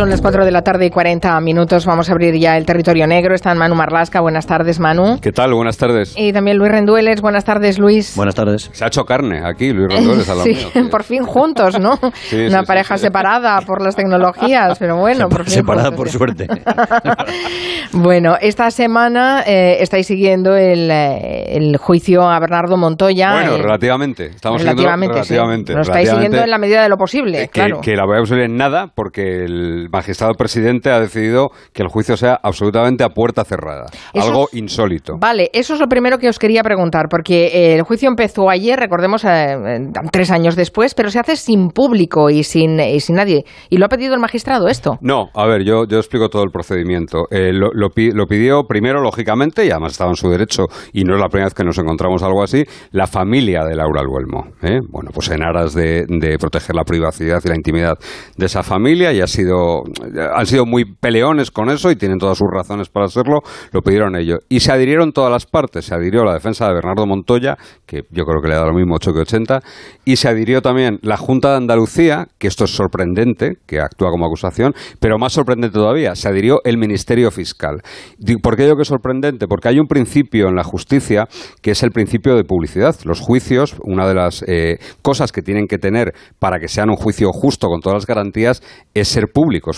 Son las 4 de la tarde y 40 minutos. Vamos a abrir ya el territorio negro. Está Manu Marlasca. Buenas tardes, Manu. ¿Qué tal? Buenas tardes. Y también Luis Rendueles. Buenas tardes, Luis. Buenas tardes. Se ha hecho carne aquí, Luis Rendueles, al lado sí, mío. por fin juntos, ¿no? Sí, Una sí, pareja sí. separada por las tecnologías, pero bueno, por fin Separada juntos, por sí. suerte. Bueno, esta semana eh, estáis siguiendo el, eh, el juicio a Bernardo Montoya. Bueno, eh, relativamente. Estamos relativamente, relativamente. Lo estáis relativamente, siguiendo en la medida de lo posible, eh, que, claro. que la voy a subir en nada porque el magistrado presidente ha decidido que el juicio sea absolutamente a puerta cerrada. Eso algo es- insólito. Vale, eso es lo primero que os quería preguntar, porque eh, el juicio empezó ayer, recordemos, eh, eh, tres años después, pero se hace sin público y sin, y sin nadie. ¿Y lo ha pedido el magistrado esto? No, a ver, yo, yo explico todo el procedimiento. Eh, lo, lo pi- lo pidió primero, lógicamente, y además estaba en su derecho, y no es la primera vez que nos encontramos algo así, la familia de Laura Luelmo. ¿eh? Bueno, pues en aras de, de proteger la privacidad y la intimidad de esa familia, y ha sido, han sido muy peleones con eso y tienen todas sus razones para hacerlo, lo pidieron ellos. Y se adhirieron todas las partes. Se adhirió la defensa de Bernardo Montoya, que yo creo que le da lo mismo 8 que 80, y se adhirió también la Junta de Andalucía, que esto es sorprendente, que actúa como acusación, pero más sorprendente todavía, se adhirió el Ministerio Fiscal. ¿Por qué digo que es sorprendente? Porque hay un principio en la justicia que es el principio de publicidad. Los juicios, una de las eh, cosas que tienen que tener para que sean un juicio justo con todas las garantías es ser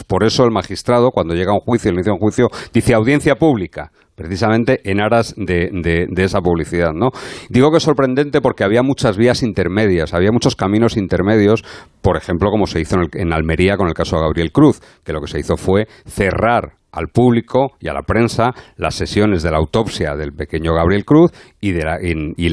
Por eso el magistrado, cuando llega a un juicio, el inicio un juicio, dice audiencia pública precisamente en aras de, esa publicidad. ¿no? Digo que es sorprendente porque había muchas vías intermedias, había muchos caminos intermedios, por ejemplo, como se hizo en Almería con el caso de Gabriel Cruz, que lo que se hizo fue cerrar al público y a la prensa las sesiones de la autopsia del pequeño Gabriel Cruz y, de la- y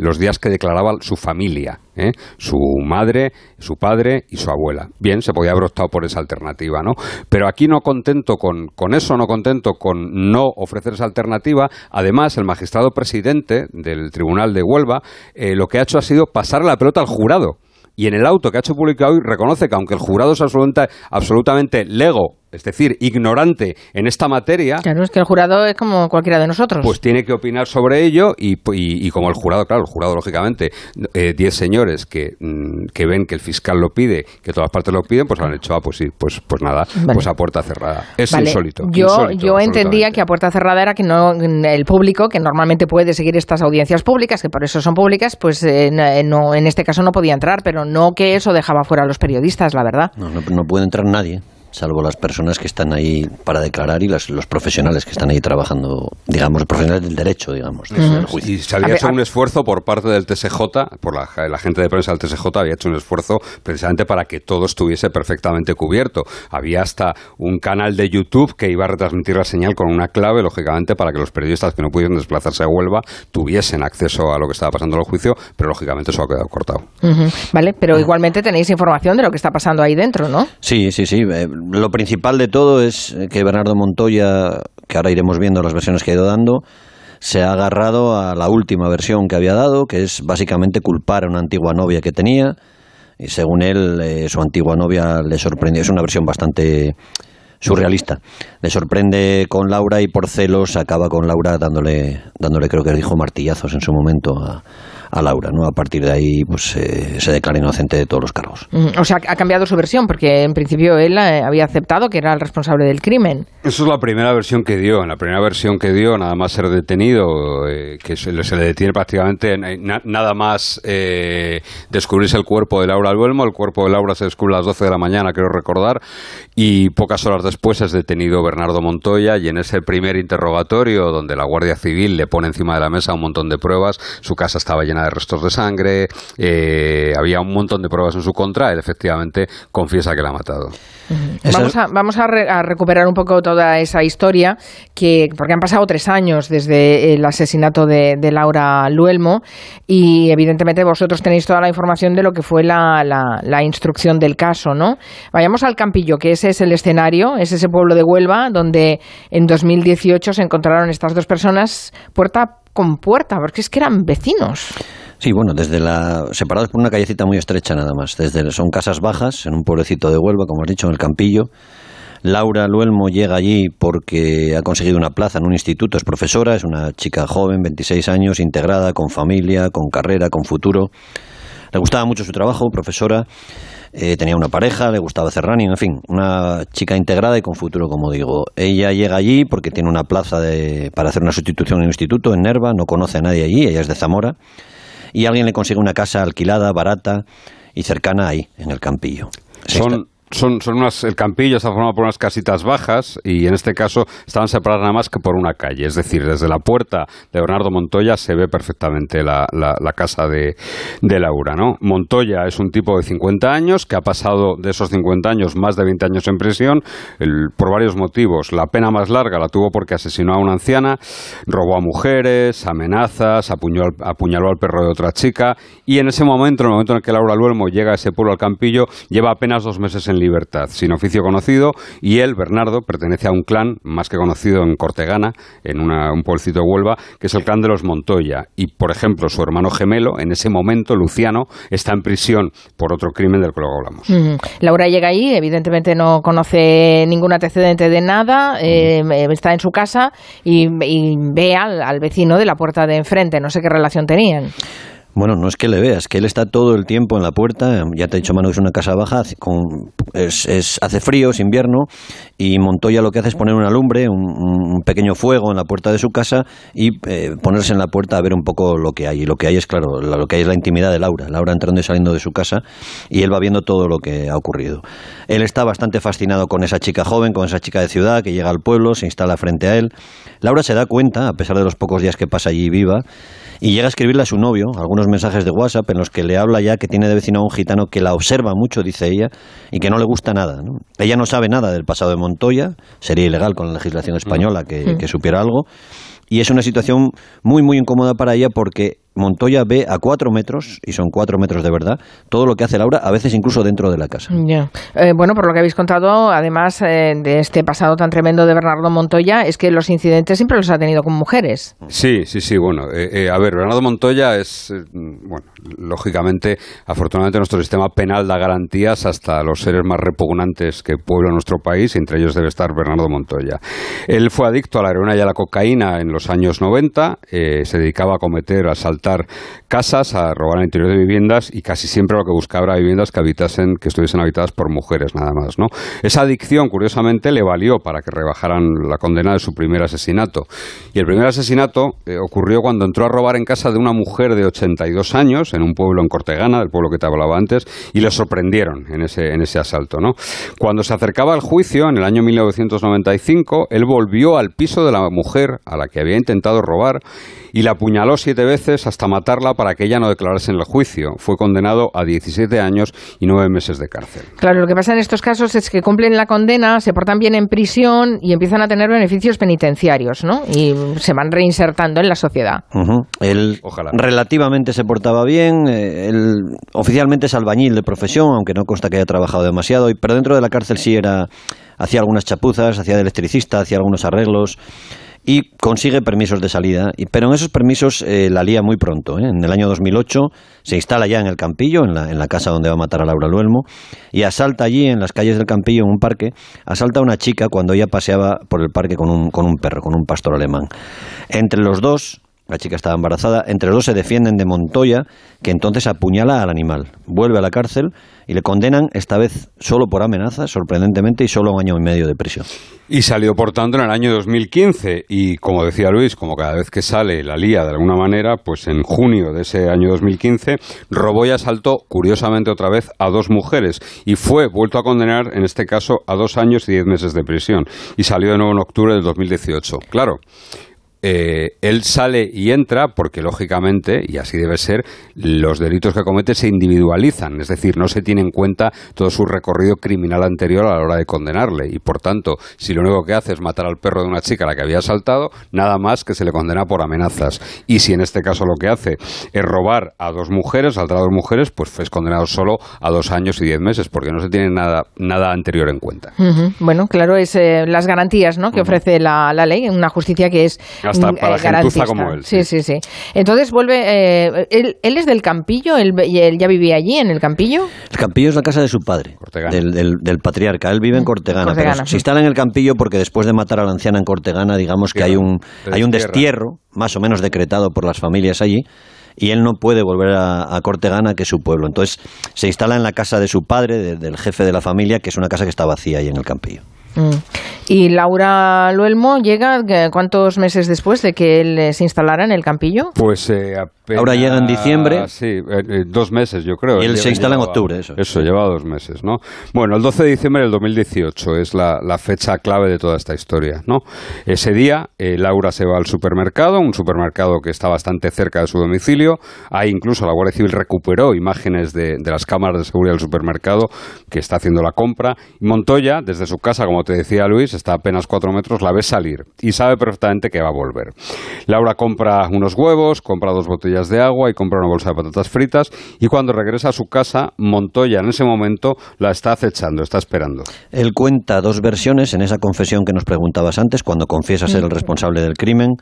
los días que declaraba su familia, ¿eh? su madre, su padre y su abuela. Bien, se podía haber optado por esa alternativa, ¿no? Pero aquí no contento con, con eso, no contento con no ofrecer esa alternativa, además el magistrado presidente del Tribunal de Huelva eh, lo que ha hecho ha sido pasar la pelota al jurado. Y en el auto que ha hecho público hoy reconoce que aunque el jurado es absoluta- absolutamente lego, es decir, ignorante en esta materia, Claro, es que el jurado es como cualquiera de nosotros. pues tiene que opinar sobre ello y, y- y como el jurado, claro, el jurado lógicamente, 10 señores que, mm, que ven que el fiscal lo pide, que todas las partes lo piden, pues han hecho, ah, pues sí, pues, pues nada, Vale. pues a puerta cerrada. Es Vale, insólito. Yo, insólito, yo entendía que a puerta cerrada era que no el público, que normalmente puede seguir estas audiencias públicas, que por eso son públicas, pues eh, no- no, en este caso no podía entrar, pero no que eso dejaba fuera a los periodistas, la verdad. No, no, no puede entrar nadie, salvo las personas que están ahí para declarar y las- los profesionales que están ahí trabajando, digamos, profesionales del derecho, digamos, juicio. Y se A había ver, hecho a- un esfuerzo por parte del TSJ, por la, la gente de prensa del TSJ había hecho un esfuerzo precisamente para que todo estuviese perfectamente cubierto. Había hasta un canal de YouTube que iba a retransmitir la señal con una clave, lógicamente, para que los periodistas que no pudieran desplazarse a Huelva tuviesen acceso a lo que estaba pasando en el juicio, pero lógicamente eso ha quedado cortado. Vale, pero igualmente tenéis información de lo que está pasando ahí dentro, ¿no? Sí, sí, sí. eh, lo principal de todo es que Bernardo Montoya, que ahora iremos viendo las versiones que ha ido dando, se ha agarrado a la última versión que había dado, que es básicamente culpar a una antigua novia que tenía. Y según él, eh, su antigua novia le sorprendió. Es una versión bastante surrealista. Le sorprende con Laura y por celos acaba con Laura dándole, dándole creo que dijo martillazos en su momento a, a Laura. ¿no? A partir de ahí pues eh, se declara inocente de todos los cargos. Mm, O sea, ha cambiado su versión, porque en principio él eh, había aceptado que era el responsable del crimen. Eso es la primera versión que dio. En la primera versión que dio, nada más ser detenido, eh, que se le, se le detiene prácticamente na- nada más eh, descubrirse el cuerpo de Laura Albuelmo. El cuerpo de Laura se descubre a las 12 de la mañana, creo recordar, y pocas horas después es detenido Bernardo Montoya. Y en ese primer interrogatorio, donde la Guardia Civil le pone encima de la mesa un montón de pruebas, su casa estaba llena de restos de sangre, eh, había un montón de pruebas en su contra, él efectivamente confiesa que la ha matado. Vamos, a, vamos a, re- a recuperar un poco toda esa historia, que porque han pasado tres años desde el asesinato de, de Laura Luelmo y evidentemente vosotros tenéis toda la información de lo que fue la, la- la instrucción del caso, ¿no? Vayamos al Campillo, que ese es el escenario, es ese pueblo de Huelva donde en 2018 se encontraron estas dos personas puerta con puerta, porque es que eran vecinos. Sí, bueno, desde la separados por una callecita muy estrecha nada más. Desde son casas bajas en un pueblecito de Huelva, como has dicho, en el Campillo. Laura Luelmo llega allí porque ha conseguido una plaza en un instituto, es profesora, es una chica joven, 26 años, integrada, con familia, con carrera, con futuro. Le gustaba mucho su trabajo, profesora, eh, tenía una pareja, le gustaba hacer running, en fin, una chica integrada y con futuro, como digo. Ella llega allí porque tiene una plaza de, para hacer una sustitución en un instituto en Nerva, no conoce a nadie allí, ella es de Zamora, y alguien le consigue una casa alquilada, barata y cercana ahí, en el Campillo. Son, son, son unas, el campillo está formado por unas casitas bajas y en este caso estaban separadas nada más que por una calle. Es decir, desde la puerta de Bernardo Montoya se ve perfectamente la, la, casa de, de, Laura. ¿no? Montoya es un tipo de 50 años que ha pasado de esos 50 años más de 20 años en prisión por varios motivos. La pena más larga la tuvo porque asesinó a una anciana, robó a mujeres, amenazas, apuñaló, apuñaló al perro de otra chica y en ese momento, en el momento en el que Laura Luelmo llega a ese pueblo al campillo, lleva apenas dos meses en libertad, sin oficio conocido, y él, Bernardo, pertenece a un clan más que conocido en Cortegana, en un pueblecito de Huelva, que es el clan de los Montoya. Y, por ejemplo, su hermano gemelo, en ese momento, Luciano, está en prisión por otro crimen del que luego hablamos. Laura llega ahí, evidentemente no conoce ningún antecedente de nada, eh, está en su casa y, ve al vecino de la puerta de enfrente, no sé qué relación tenían. Bueno, no es que le veas, que él está todo el tiempo en la puerta. Ya te he dicho, Manu, es una casa baja, con, es, hace frío, es invierno, y Montoya lo que hace es poner una lumbre, un, pequeño fuego en la puerta de su casa y eh, ponerse en la puerta a ver un poco lo que hay. Y lo que hay es, claro, lo que hay es la intimidad de Laura. Laura entrando y saliendo de su casa y él va viendo todo lo que ha ocurrido. Él está bastante fascinado con esa chica joven, con esa chica de ciudad que llega al pueblo, se instala frente a él. Laura se da cuenta, a pesar de los pocos días que pasa allí viva, y llega a escribirle a su novio algunos mensajes de WhatsApp en los que le habla ya que tiene de vecino a un gitano que la observa mucho, dice ella, y que no le gusta nada. Ella no sabe nada del pasado de Montoya, sería ilegal con la legislación española que, que supiera algo, y es una situación muy, muy incómoda para ella porque Montoya ve a cuatro metros, y son cuatro metros de verdad, todo lo que hace Laura, a veces incluso dentro de la casa. Eh, bueno, por lo que habéis contado, además eh, de este pasado tan tremendo de Bernardo Montoya, es que los incidentes siempre los ha tenido con mujeres. Sí, sí, sí. Bueno, eh, a ver, Bernardo Montoya es, bueno, lógicamente, afortunadamente nuestro sistema penal da garantías hasta los seres más repugnantes que pueblan nuestro país, y entre ellos debe estar Bernardo Montoya. Él fue adicto a la heroína y a la cocaína en los años 90, se dedicaba a cometer asaltos casas, a robar el interior de viviendas y casi siempre lo que buscaba era viviendas que habitasen, que estuviesen habitadas por mujeres nada más, ¿no? Esa adicción, curiosamente, le valió para que rebajaran la condena de su primer asesinato. Y el primer asesinato eh, ocurrió cuando entró a robar en casa de una mujer de 82 años en un pueblo en Cortegana, del pueblo que te hablaba antes, y le sorprendieron en ese, en ese asalto, ¿no? Cuando se acercaba al juicio, en el año 1995, él volvió al piso de la mujer a la que había intentado robar y la apuñaló siete veces hasta matarla para que ella no declarase en el juicio. Fue condenado a 17 años y nueve meses de cárcel. Claro, lo que pasa en estos casos es que cumplen la condena, se portan bien en prisión y empiezan a tener beneficios penitenciarios, ¿no? Y se van reinsertando en la sociedad. Él relativamente se portaba bien, eh, él oficialmente es albañil de profesión, aunque no consta que haya trabajado demasiado, pero dentro de la cárcel sí era hacía algunas chapuzas, hacía de electricista, hacía algunos arreglos y consigue permisos de salida. Pero en esos permisos eh, la lía muy pronto. ¿eh? En el año 2008 se instala ya en el Campillo, en la, en la casa donde va a matar a Laura Luelmo, y asalta allí, en las calles del Campillo, en un parque, asalta a una chica cuando ella paseaba por el parque con un, con un perro, con un pastor alemán. Entre los dos la chica estaba embarazada. Entre los dos se defienden de Montoya, que entonces apuñala al animal. Vuelve a la cárcel y le condenan, esta vez solo por amenaza, sorprendentemente, y solo un año y medio de prisión. Y salió, por tanto, en el año 2015. Y como decía Luis, como cada vez que sale la lía de alguna manera, pues en junio de ese año 2015, robó y asaltó, curiosamente otra vez, a dos mujeres. Y fue vuelto a condenar, en este caso, a dos años y diez meses de prisión. Y salió de nuevo en octubre del 2018. Claro. Eh, él sale y entra porque, lógicamente, y así debe ser, los delitos que comete se individualizan, es decir, no se tiene en cuenta todo su recorrido criminal anterior a la hora de condenarle. Y, por tanto, si lo único que hace es matar al perro de una chica a la que había asaltado, nada más que se le condena por amenazas. Y si en este caso lo que hace es robar a dos mujeres, saltar a dos mujeres, pues es condenado solo a dos años y diez meses, porque no se tiene nada, nada anterior en cuenta. Bueno, claro, es eh, las garantías ¿no? que ofrece la, la ley, una justicia que es hasta mm, para eh, como él. Sí, sí, sí. Entonces vuelve. Eh, él, es del Campillo, él, él, ya vivía allí, en el Campillo. El Campillo es la casa de su padre, del, del, patriarca. Él vive en Cortegana. pero se instala en el Campillo porque después de matar a la anciana en Cortegana, digamos que hay un, hay un destierro, más o menos decretado por las familias allí y él no puede volver a, a Cortegana, que es su pueblo. Entonces se instala en la casa de su padre, del jefe de la familia, que es una casa que está vacía ahí en el campillo. Mm. ¿Y Laura Luelmo llega cuántos meses después de que él se instalara en el Campillo? Pues eh, Ahora llega en diciembre. Sí, eh, eh, dos meses yo creo. Y él se instala en octubre, eso. Eso, lleva dos meses, ¿no? Bueno, el 12 de diciembre del 2018 es la, fecha clave de toda esta historia, ¿no? Ese día Laura se va al supermercado, un supermercado que está bastante cerca de su domicilio. Ahí incluso la Guardia Civil recuperó imágenes de, de las cámaras de seguridad del supermercado que está haciendo la compra. Montoya, desde su casa, como te decía Luis, está a apenas cuatro metros, la ve salir y sabe perfectamente que va a volver. Laura compra unos huevos, compra dos botellas de agua y compra una bolsa de patatas fritas y cuando regresa a su casa, Montoya en ese momento la está acechando, está esperando. Él cuenta dos versiones en esa confesión que nos preguntabas antes, cuando confiesa ser el responsable del crimen.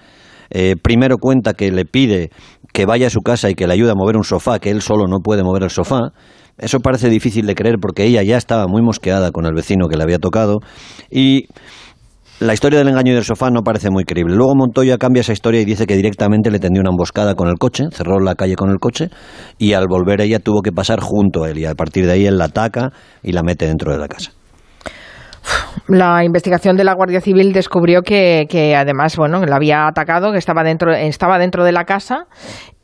Eh, primero cuenta que le pide que vaya a su casa y que le ayude a mover un sofá, que él solo no puede mover el sofá. Eso parece difícil de creer porque ella ya estaba muy mosqueada con el vecino que le había tocado y la historia del engaño y del sofá no parece muy creíble. Luego Montoya cambia esa historia y dice que directamente le tendió una emboscada con el coche, cerró la calle con el coche y al volver ella tuvo que pasar junto a él y a partir de ahí él la ataca y la mete dentro de la casa. La investigación de la Guardia Civil descubrió que, que además, bueno, la había atacado, que estaba dentro, estaba dentro de la casa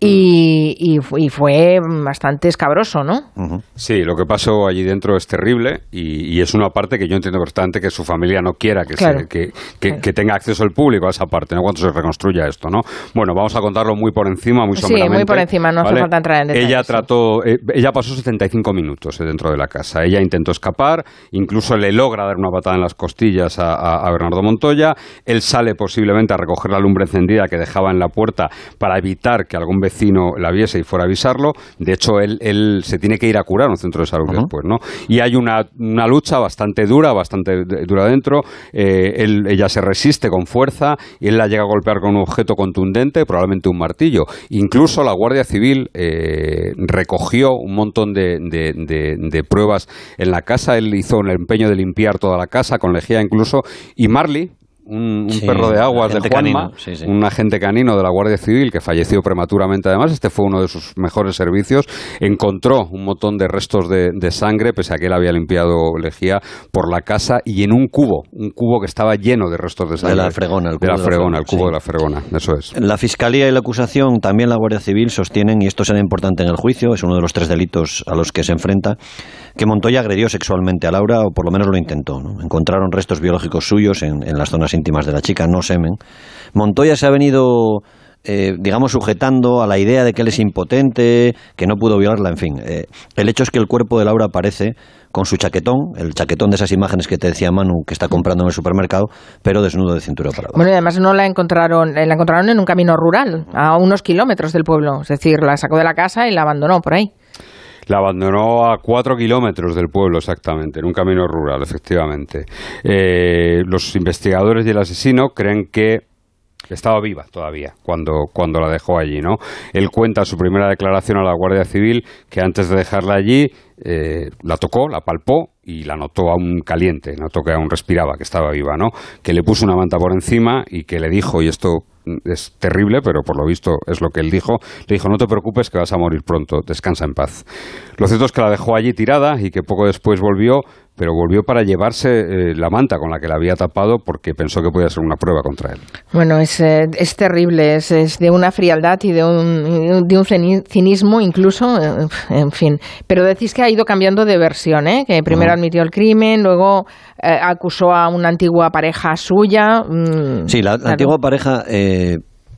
y, y, fue bastante escabroso, ¿no? Sí, lo que pasó allí dentro es terrible y, es una parte que yo entiendo bastante que su familia no quiera que, que, tenga acceso al público a esa parte, ¿no? Cuando se reconstruya esto, ¿no? Bueno, vamos a contarlo muy por encima, muy someramente. Sí, muy por encima, no hace falta entrar en detalles. Ella trató, eh, ella pasó 75 minutos eh, dentro de la casa. Ella intentó escapar, incluso le logra dar una patada en las costillas a Bernardo Montoya. Él sale posiblemente a recoger la lumbre encendida que dejaba en la puerta para evitar que algún vecino la viese y fuera a avisarlo. De hecho, él, él se tiene que ir a curar a un centro de salud después, ¿no? Y hay una, una, lucha bastante dura, bastante dura dentro. Eh, él, ella se resiste con fuerza y él la llega a golpear con un objeto contundente, probablemente un martillo. Incluso la Guardia Civil eh, recogió un montón de, de, pruebas en la casa. Él hizo el empeño de limpiar toda la casa, con lejía incluso. Y Marley, un, perro de aguas de Juanma, un agente canino de la Guardia Civil que falleció prematuramente además, este fue uno de sus mejores servicios, encontró un montón de restos de, sangre, pese a que él había limpiado lejía por la casa y en un cubo, un cubo que estaba lleno de restos de sangre. De la fregona, el cubo de la fregona, el cubo de la fregona, eso es. La Fiscalía y la acusación, también la Guardia Civil sostienen, y esto será importante en el juicio, es uno de los tres delitos a los que se enfrenta, que Montoya agredió sexualmente a Laura, o por lo menos lo intentó. Encontraron restos biológicos suyos en, en las zonas íntimas de la chica, no semen. Montoya se ha venido eh, digamos, sujetando a la idea de que él es impotente, que no pudo violarla, en fin. Eh, el hecho es que el cuerpo de Laura aparece con su chaquetón, el chaquetón de esas imágenes que te decía Manu que está comprando en el supermercado, pero desnudo de cintura para abajo. Bueno, y además no la encontraron, la encontraron en un camino rural, a unos kilómetros del pueblo, es decir, la sacó de la casa y la abandonó por ahí. La abandonó a cuatro kilómetros del pueblo exactamente, en un camino rural, efectivamente. Eh, los investigadores y el asesino creen que estaba viva todavía cuando, cuando la dejó allí, ¿no? Él cuenta su primera declaración a la Guardia Civil que antes de dejarla allí eh, la tocó, la palpó y la notó aún caliente, notó que aún respiraba, que estaba viva, ¿no? Que le puso una manta por encima y que le dijo, y esto es terrible, pero por lo visto es lo que él dijo. Le dijo, no te preocupes que vas a morir pronto, descansa en paz. Lo cierto es que la dejó allí tirada y que poco después volvió, pero volvió para llevarse eh, la manta con la que la había tapado porque pensó que podía ser una prueba contra él. Bueno, es, eh, es terrible, es, es, de una frialdad y de un, de un cinismo incluso, eh, en fin. Pero decís que ha ido cambiando de versión, ¿eh? que primero admitió el crimen, luego acusó a una antigua pareja suya. Mm, sí, la, antigua pareja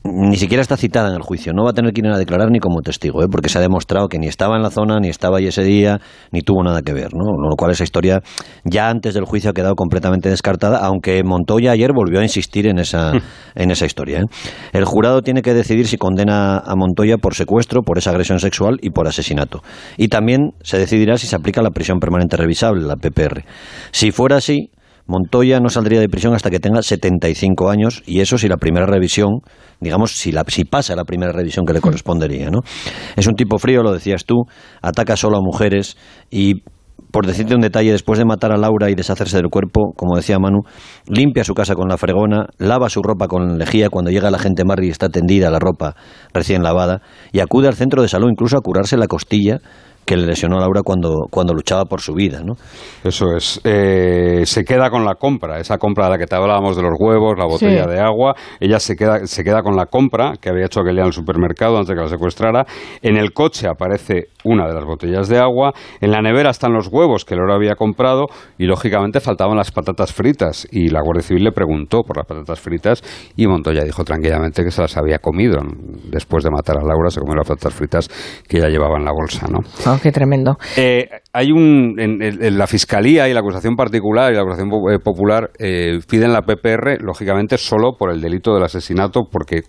ni siquiera está citada en el juicio. No va a tener que ir a declarar ni como testigo, ¿eh? porque se ha demostrado que ni estaba en la zona, ni estaba ahí ese día, ni tuvo nada que ver. ¿no? Lo cual esa historia ya antes del juicio ha quedado completamente descartada, aunque Montoya ayer volvió a insistir en esa, en esa historia. ¿eh? El jurado tiene que decidir si condena a Montoya por secuestro, por esa agresión sexual y por asesinato. Y también se decidirá si se aplica la prisión permanente revisable, la PPR. Si fuera así, Montoya no saldría de prisión hasta que tenga 75 años y eso si la primera revisión, digamos, si, la, si pasa la primera revisión que le correspondería, ¿no? Es un tipo frío, lo decías tú, ataca solo a mujeres y por decirte un detalle, después de matar a Laura y deshacerse del cuerpo, como decía Manu, limpia su casa con la fregona, lava su ropa con lejía cuando llega la gente Marri está tendida la ropa recién lavada, y acude al centro de salud incluso a curarse la costilla que le lesionó a Laura cuando, cuando luchaba por su vida, ¿no? Eso es. Eh, se queda con la compra, esa compra de la que te hablábamos de los huevos, la botella de agua. Ella se queda, se queda con la compra que había hecho aquel en el supermercado antes de que la secuestrara. En el coche aparece una de las botellas de agua. En la nevera están los huevos que Laura había comprado y, lógicamente, faltaban las patatas fritas. Y la Guardia Civil le preguntó por las patatas fritas y Montoya dijo tranquilamente que se las había comido. Después de matar a Laura, se comió las patatas fritas que ella llevaba en la bolsa, ¿no? Qué tremendo. Eh, hay un. En, la fiscalía y la acusación particular y la acusación eh, popular eh, piden la PPR, lógicamente, solo por el delito del asesinato, porque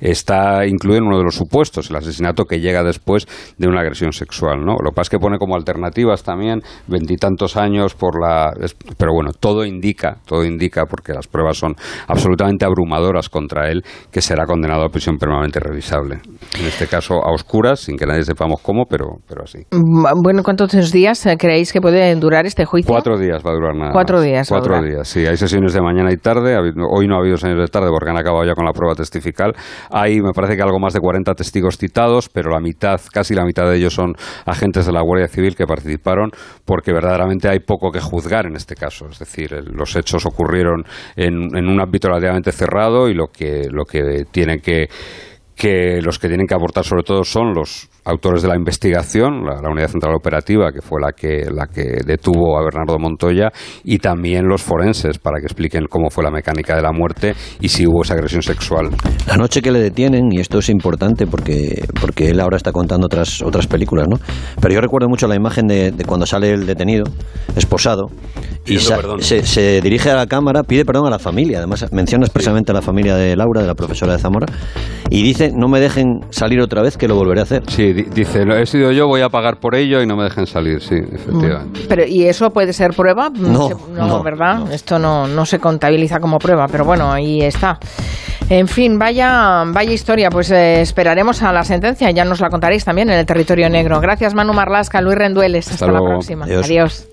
está incluido en uno de los supuestos, el asesinato que llega después de una agresión sexual, ¿no? Lo que pasa es que pone como alternativas también veintitantos años por la. Pero bueno, todo indica, todo indica, porque las pruebas son absolutamente abrumadoras contra él, que será condenado a prisión permanente revisable. En este caso, a oscuras, sin que nadie sepamos cómo, pero así. Mm, bueno, ¿cuántos días eh, creéis que puede durar este juicio? Cuatro días va a durar nada. Cuatro días. Cuatro días, sí. Hay sesiones de mañana y tarde. Hoy no ha habido sesiones de tarde porque han acabado ya con la prueba testifical. Hay, me parece que algo más de 40 testigos citados, pero la mitad, casi la mitad de ellos son agentes de la Guardia Civil que participaron porque verdaderamente hay poco que juzgar en este caso. Es decir, los hechos ocurrieron en, en un ámbito relativamente cerrado y lo que, lo que tienen que que los que tienen que aportar sobre todo son los autores de la investigación, la, Unidad Central Operativa, que fue la que, la que detuvo a Bernardo Montoya, y también los forenses, para que expliquen cómo fue la mecánica de la muerte y si hubo esa agresión sexual. La noche que le detienen, y esto es importante porque, porque él ahora está contando otras, otras películas, ¿no? Pero yo recuerdo mucho la imagen de, cuando sale el detenido, esposado, y se, se, dirige a la cámara, pide perdón a la familia, además menciona expresamente a la familia de Laura, de la profesora de Zamora, y dice, no me dejen salir otra vez, que lo volveré a hacer. Sí, dice, he sido yo, voy a pagar por ello y no me dejen salir, sí, efectivamente. Pero, ¿y eso puede ser prueba? No, no, ¿verdad? Esto no, no se contabiliza como prueba, pero bueno, ahí está. En fin, vaya, vaya historia. Pues eh, esperaremos a la sentencia. Ya nos la contaréis también en el territorio negro. Gracias, Manu Marlasca, Luis Rendueles. Hasta, la próxima. Adiós.